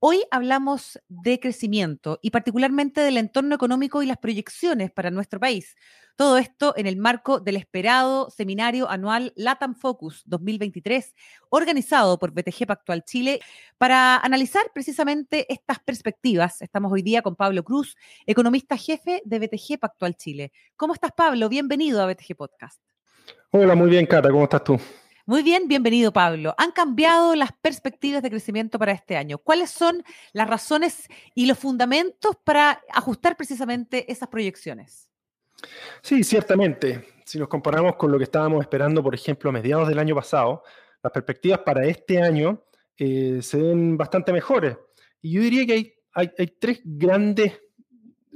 Hoy hablamos de crecimiento y particularmente del entorno económico y las proyecciones para nuestro país. Todo esto en el marco del esperado seminario anual LATAM Focus 2023, organizado por BTG Pactual Chile, para analizar precisamente estas perspectivas. Estamos hoy día con Pablo Cruz, economista jefe de BTG Pactual Chile. ¿Cómo estás, Pablo? Bienvenido a BTG Podcast. Hola, muy bien, Cata. ¿Cómo estás tú? Muy bien, bienvenido Pablo. Han cambiado las perspectivas de crecimiento para este año. ¿Cuáles son las razones y los fundamentos para ajustar precisamente esas proyecciones? Sí, ciertamente. Si nos comparamos con lo que estábamos esperando, por ejemplo, a mediados del año pasado, las perspectivas para este año eh, se ven bastante mejores. Y yo diría que hay, hay tres grandes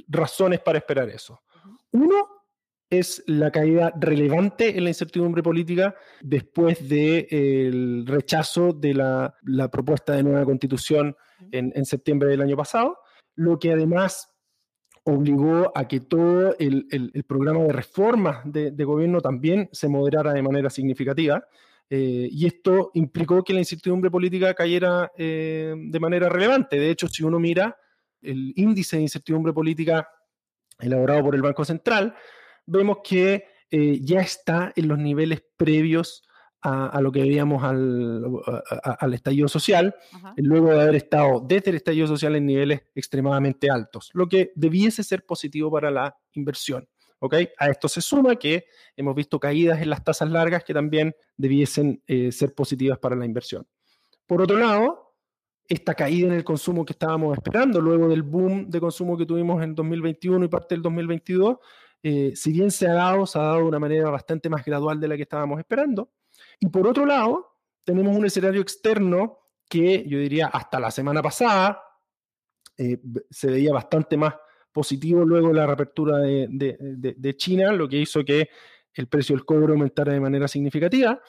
razones para esperar eso. Uno es la caída relevante en la incertidumbre política después del rechazo de la, propuesta de nueva constitución en, septiembre del año pasado, lo que además obligó a que todo el, programa de reformas de, gobierno también se moderara de manera significativa. Eh, y esto implicó que la incertidumbre política cayera eh, de manera relevante. De hecho, si uno mira el índice de incertidumbre política elaborado por el Banco Central, vemos que eh, ya está en los niveles previos a, lo que veíamos al, al estallido social, luego de haber estado desde el estallido social en niveles extremadamente altos, lo que debiese ser positivo para la inversión. ¿okay? A esto se suma que hemos visto caídas en las tasas largas que también debiesen eh, ser positivas para la inversión. Por otro lado, esta caída en el consumo que estábamos esperando luego del boom de consumo que tuvimos en 2021 y parte del 2022, eh, si bien se ha dado, se ha dado de una manera bastante más gradual de la que estábamos esperando. Y por otro lado, tenemos un escenario externo que yo diría hasta la semana pasada eh, se veía bastante más positivo luego de la reapertura de, China, lo que hizo que el precio del cobre aumentara de manera significativa,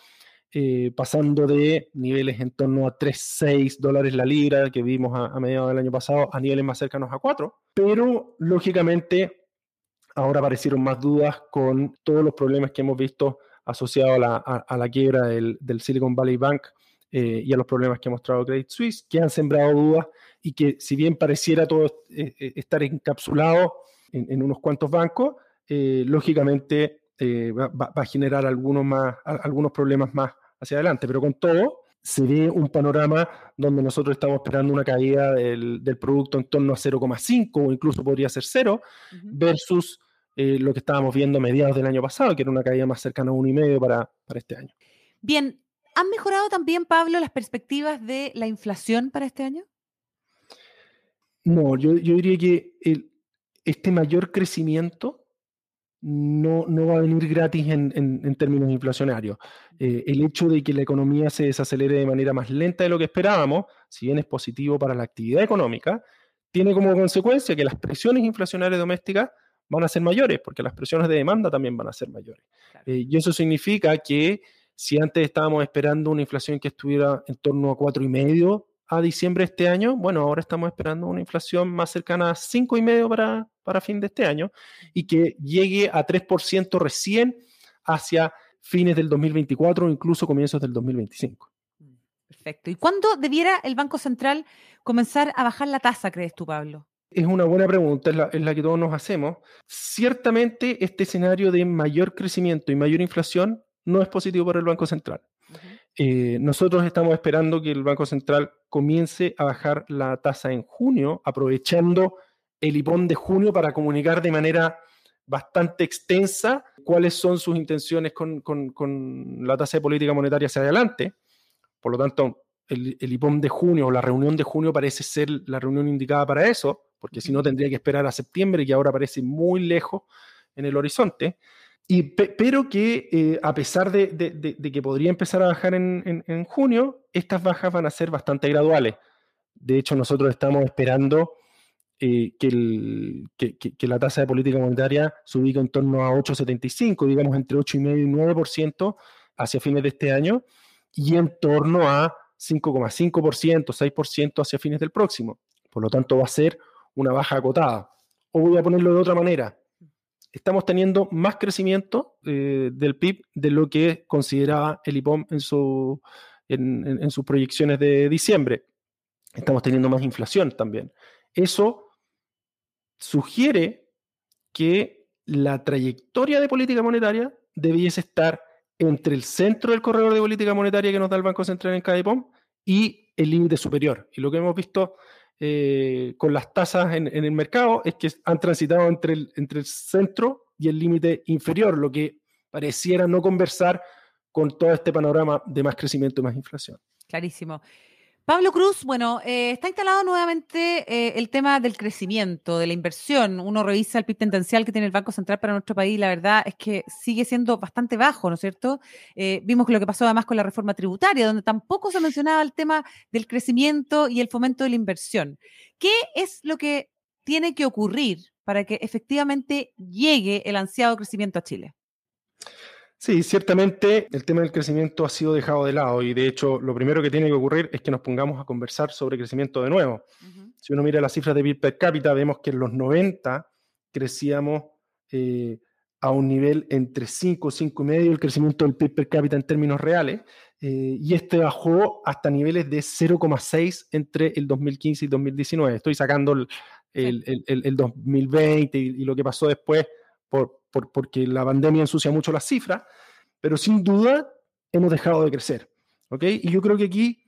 eh, pasando de niveles en torno a 3,6 dólares la libra que vimos a, a mediados del año pasado a niveles más cercanos a 4. Pero lógicamente ahora aparecieron más dudas con todos los problemas que hemos visto asociados a la, quiebra del, Silicon Valley Bank eh, y a los problemas que ha mostrado Credit Suisse, que han sembrado dudas y que si bien pareciera todo eh, eh, estar encapsulado en, unos cuantos bancos, lógicamente va, a generar algunos, más, algunos problemas más hacia adelante, pero con todo se ve un panorama donde nosotros estamos esperando una caída del, producto en torno a 0,5 o incluso podría ser cero, versus eh, lo que estábamos viendo a mediados del año pasado, que era una caída más cercana a 1,5 para, para este año. Bien, ¿han mejorado también, Pablo, las perspectivas de la inflación para este año? No, yo, yo diría que este mayor crecimiento no, no, va a venir gratis en, en, términos inflacionarios. Eh, el hecho de que la economía se desacelere de manera más lenta de lo que esperábamos, si bien es positivo para la actividad económica, tiene como consecuencia que las presiones inflacionarias domésticas van a ser mayores, porque las presiones de demanda también van a ser mayores. Eh, y eso significa que si antes estábamos esperando una inflación que estuviera en torno a 4,5 a diciembre de este año, bueno, ahora estamos esperando una inflación más cercana a 5,5 para, para fin de este año y que llegue a 3% recién hacia fines del 2024 o incluso comienzos del 2025. Perfecto. ¿Y cuándo debiera el Banco Central comenzar a bajar la tasa, crees tú, Pablo? Es una buena pregunta, es la, que todos nos hacemos. Ciertamente este escenario de mayor crecimiento y mayor inflación no es positivo para el Banco Central. Eh, nosotros estamos esperando que el Banco Central comience a bajar la tasa en junio, aprovechando el IPON de junio para comunicar de manera bastante extensa cuáles son sus intenciones con, la tasa de política monetaria hacia adelante. Por lo tanto, el, el IPOM de junio o la reunión de junio parece ser la reunión indicada para eso porque si no tendría que esperar a septiembre, que ahora parece muy lejos en el horizonte. Y, pero que eh, a pesar de, que podría empezar a bajar en, junio, estas bajas van a ser bastante graduales. De hecho, nosotros estamos esperando eh, que, la tasa de política monetaria se ubica en torno a 8,75, digamos entre 8,5 y 9% hacia fines de este año, y en torno a 5,5%, 6% hacia fines del próximo. Por lo tanto, va a ser una baja acotada. O voy a ponerlo de otra manera. Estamos teniendo más crecimiento eh, del PIB de lo que consideraba el IPOM en, su, en sus proyecciones de diciembre. Estamos teniendo más inflación también. Eso sugiere que la trayectoria de política monetaria debiese estar entre el centro del corredor de política monetaria que nos da el Banco Central en CADEPOM y el límite superior. Y lo que hemos visto eh, con las tasas en, el mercado es que han transitado entre el, entre el centro y el límite inferior, lo que pareciera no conversar con todo este panorama de más crecimiento y más inflación. Clarísimo. Pablo Cruz, bueno, eh, está instalado nuevamente eh, el tema del crecimiento, de la inversión. Uno revisa el PIB tendencial que tiene el Banco Central para nuestro país, la verdad es que sigue siendo bastante bajo, ¿no es cierto? Eh, vimos lo que pasó además con la reforma tributaria, donde tampoco se mencionaba el tema del crecimiento y el fomento de la inversión. ¿Qué es lo que tiene que ocurrir para que efectivamente llegue el ansiado crecimiento a Chile? Sí, ciertamente el tema del crecimiento ha sido dejado de lado y de hecho lo primero que tiene que ocurrir es que nos pongamos a conversar sobre crecimiento de nuevo. Si uno mira las cifras de PIB per cápita, vemos que en los 90 crecíamos eh, a un nivel entre 5 y 5,5 el crecimiento del PIB per cápita en términos reales, eh, y este bajó hasta niveles de 0,6 entre el 2015 y 2019. Estoy sacando el, el, 2020 y, y, lo que pasó después por, porque la pandemia ensucia mucho las cifras, pero sin duda hemos dejado de crecer. ¿ok? Y yo creo que aquí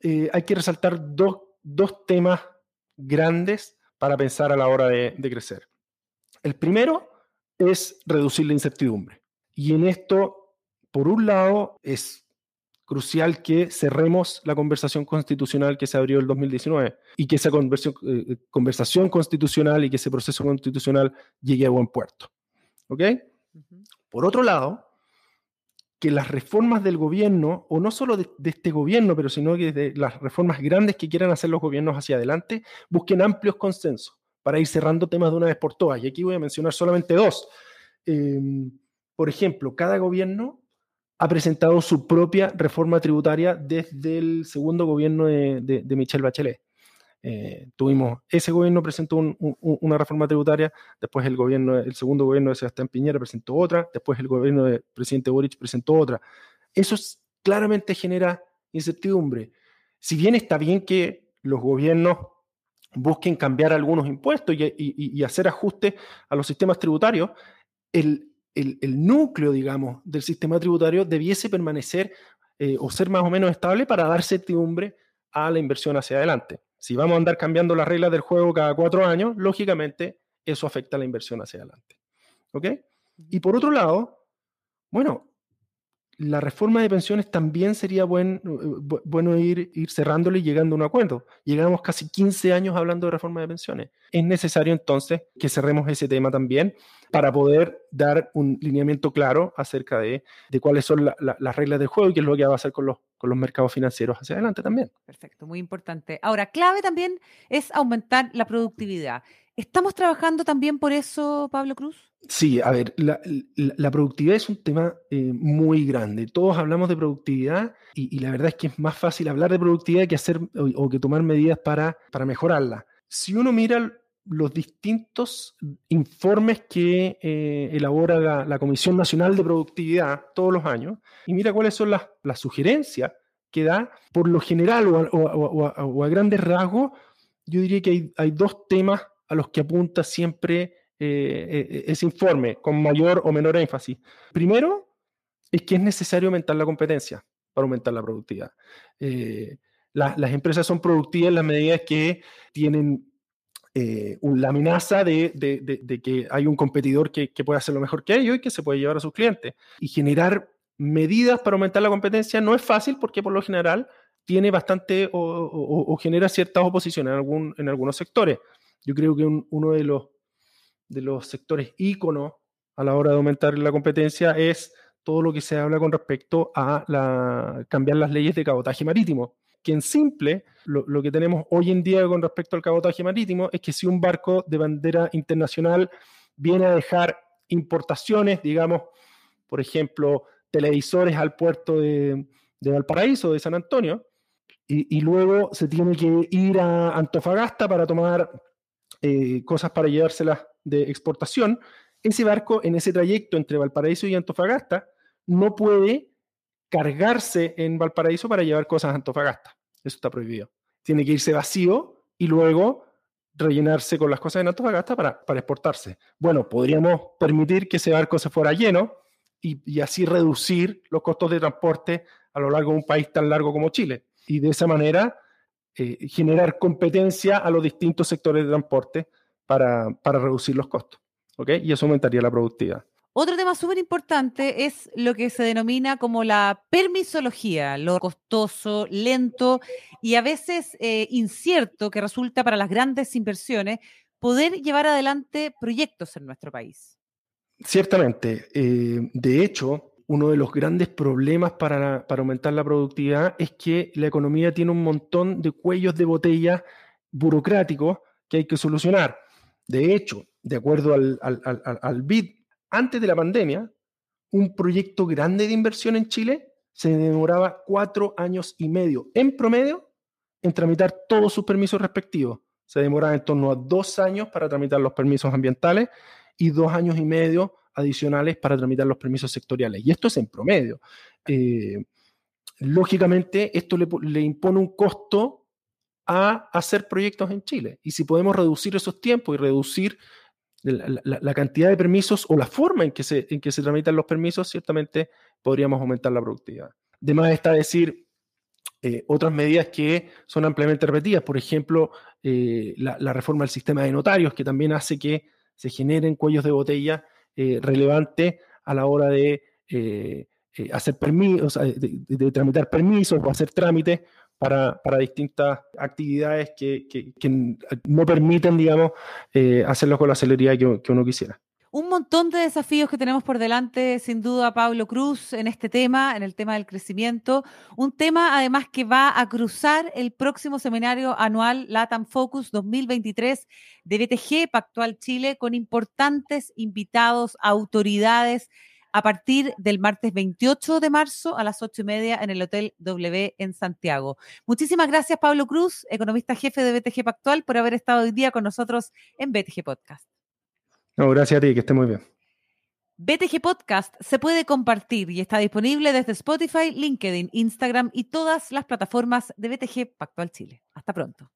eh, hay que resaltar dos, dos, temas grandes para pensar a la hora de, de crecer. El primero es reducir la incertidumbre. Y en esto, por un lado, es crucial que cerremos la conversación constitucional que se abrió el 2019 y que esa eh, conversación constitucional y que ese proceso constitucional llegue a buen puerto. ¿Ok? Por otro lado, que las reformas del gobierno, o no solo de, este gobierno, pero sino que de las reformas grandes que quieran hacer los gobiernos hacia adelante, busquen amplios consensos para ir cerrando temas de una vez por todas. Y aquí voy a mencionar solamente dos. Em, por ejemplo, cada gobierno ha presentado su propia reforma tributaria desde el segundo gobierno de, de Michelle Bachelet. Eh, tuvimos, ese gobierno presentó una reforma tributaria, después el gobierno, el segundo gobierno de Sebastián Piñera presentó otra, después el gobierno del presidente Boric presentó otra. Eso claramente genera incertidumbre. Si bien está bien que los gobiernos busquen cambiar algunos impuestos y, hacer ajustes a los sistemas tributarios, el, núcleo, digamos, del sistema tributario debiese permanecer eh, o ser más o menos estable para dar certidumbre a la inversión hacia adelante. Si vamos a andar cambiando las reglas del juego cada cuatro años, lógicamente eso afecta la inversión hacia adelante. ¿Ok? Y por otro lado, bueno, la reforma de pensiones también sería eh, bueno ir, ir cerrándole y llegando a un acuerdo. Llegamos casi 15 años hablando de reforma de pensiones. Es necesario entonces que cerremos ese tema también para poder dar un lineamiento claro acerca de, de cuáles son las reglas del juego y qué es lo que va a hacer con los, con los mercados financieros hacia adelante también. Perfecto, muy importante. Ahora, clave también es aumentar la productividad. ¿Estamos trabajando también por eso, Pablo Cruz? Sí, a ver, la, productividad es un tema eh, muy grande. Todos hablamos de productividad y, la verdad es que es más fácil hablar de productividad que hacer o, que tomar medidas para, para mejorarla. Si uno mira los distintos informes que eh, elabora la, Comisión Nacional de Productividad todos los años y mira cuáles son las, sugerencias que da, por lo general o a, grandes rasgos, yo diría que hay, dos temas a los que apunta siempre eh, eh, ese informe, con mayor o menor énfasis. Primero, es que es necesario aumentar la competencia para aumentar la productividad. las empresas son productivas en las medidas que tienen eh, la amenaza de, que hay un competidor que, puede hacer lo mejor que ellos y que se puede llevar a sus clientes. Y generar medidas para aumentar la competencia no es fácil porque por lo general tiene bastante o, genera ciertas oposiciones en, algún, en algunos sectores. Yo creo que uno de los, de los sectores íconos a la hora de aumentar la competencia es todo lo que se habla con respecto a la, cambiar las leyes de cabotaje marítimo que en simple, lo, que tenemos hoy en día con respecto al cabotaje marítimo es que si un barco de bandera internacional viene a dejar importaciones, digamos, por ejemplo, televisores al puerto de, Valparaíso, de San Antonio, y, luego se tiene que ir a Antofagasta para tomar eh, cosas para llevárselas de exportación, ese barco en ese trayecto entre Valparaíso y Antofagasta no puede cargarse en Valparaíso para llevar cosas a Antofagasta. Eso está prohibido. Tiene que irse vacío y luego rellenarse con las cosas en Antofagasta para, exportarse. Bueno, podríamos permitir que ese barco se fuera lleno y, así reducir los costos de transporte a lo largo de un país tan largo como Chile. Y de esa manera eh, generar competencia a los distintos sectores de transporte para, para reducir los costos. Y eso aumentaría la productividad. Otro tema súper importante es lo que se denomina como la permisología, lo costoso, lento y a veces eh, incierto que resulta para las grandes inversiones poder llevar adelante proyectos en nuestro país. Ciertamente. Eh, de hecho, uno de los grandes problemas para, aumentar la productividad es que la economía tiene un montón de cuellos de botella burocráticos que hay que solucionar. De hecho, de acuerdo al, al, al BID antes de la pandemia, un proyecto grande de inversión en Chile se demoraba cuatro años y medio en promedio en tramitar todos sus permisos respectivos. Se demoraba en torno a dos años para tramitar los permisos ambientales y dos años y medio adicionales para tramitar los permisos sectoriales. Y esto es en promedio. Eh, lógicamente, esto le, le impone un costo a hacer proyectos en Chile. Y si podemos reducir esos tiempos y reducir la, cantidad de permisos o la forma en que, se, en que se tramitan los permisos, ciertamente podríamos aumentar la productividad. Además está decir eh, otras medidas que son ampliamente repetidas, por ejemplo, eh, la, reforma del sistema de notarios, que también hace que se generen cuellos de botella eh, relevantes a la hora de hacer permisos, de, tramitar permisos o hacer trámites para, distintas actividades que, no permiten, digamos, eh, hacerlo con la celeridad que, uno quisiera. Un montón de desafíos que tenemos por delante, sin duda, Pablo Cruz, en este tema, en el tema del crecimiento. Un tema, además, que va a cruzar el próximo seminario anual LATAM Focus 2023 de BTG Pactual Chile, con importantes invitados, autoridades a partir del martes 28 de marzo a las 8 y media en el Hotel W en Santiago. Muchísimas gracias, Pablo Cruz, economista jefe de BTG Pactual, por haber estado hoy día con nosotros en BTG Podcast. No, gracias a ti, que esté muy bien. BTG Podcast se puede compartir y está disponible desde Spotify, LinkedIn, Instagram y todas las plataformas de BTG Pactual Chile. Hasta pronto.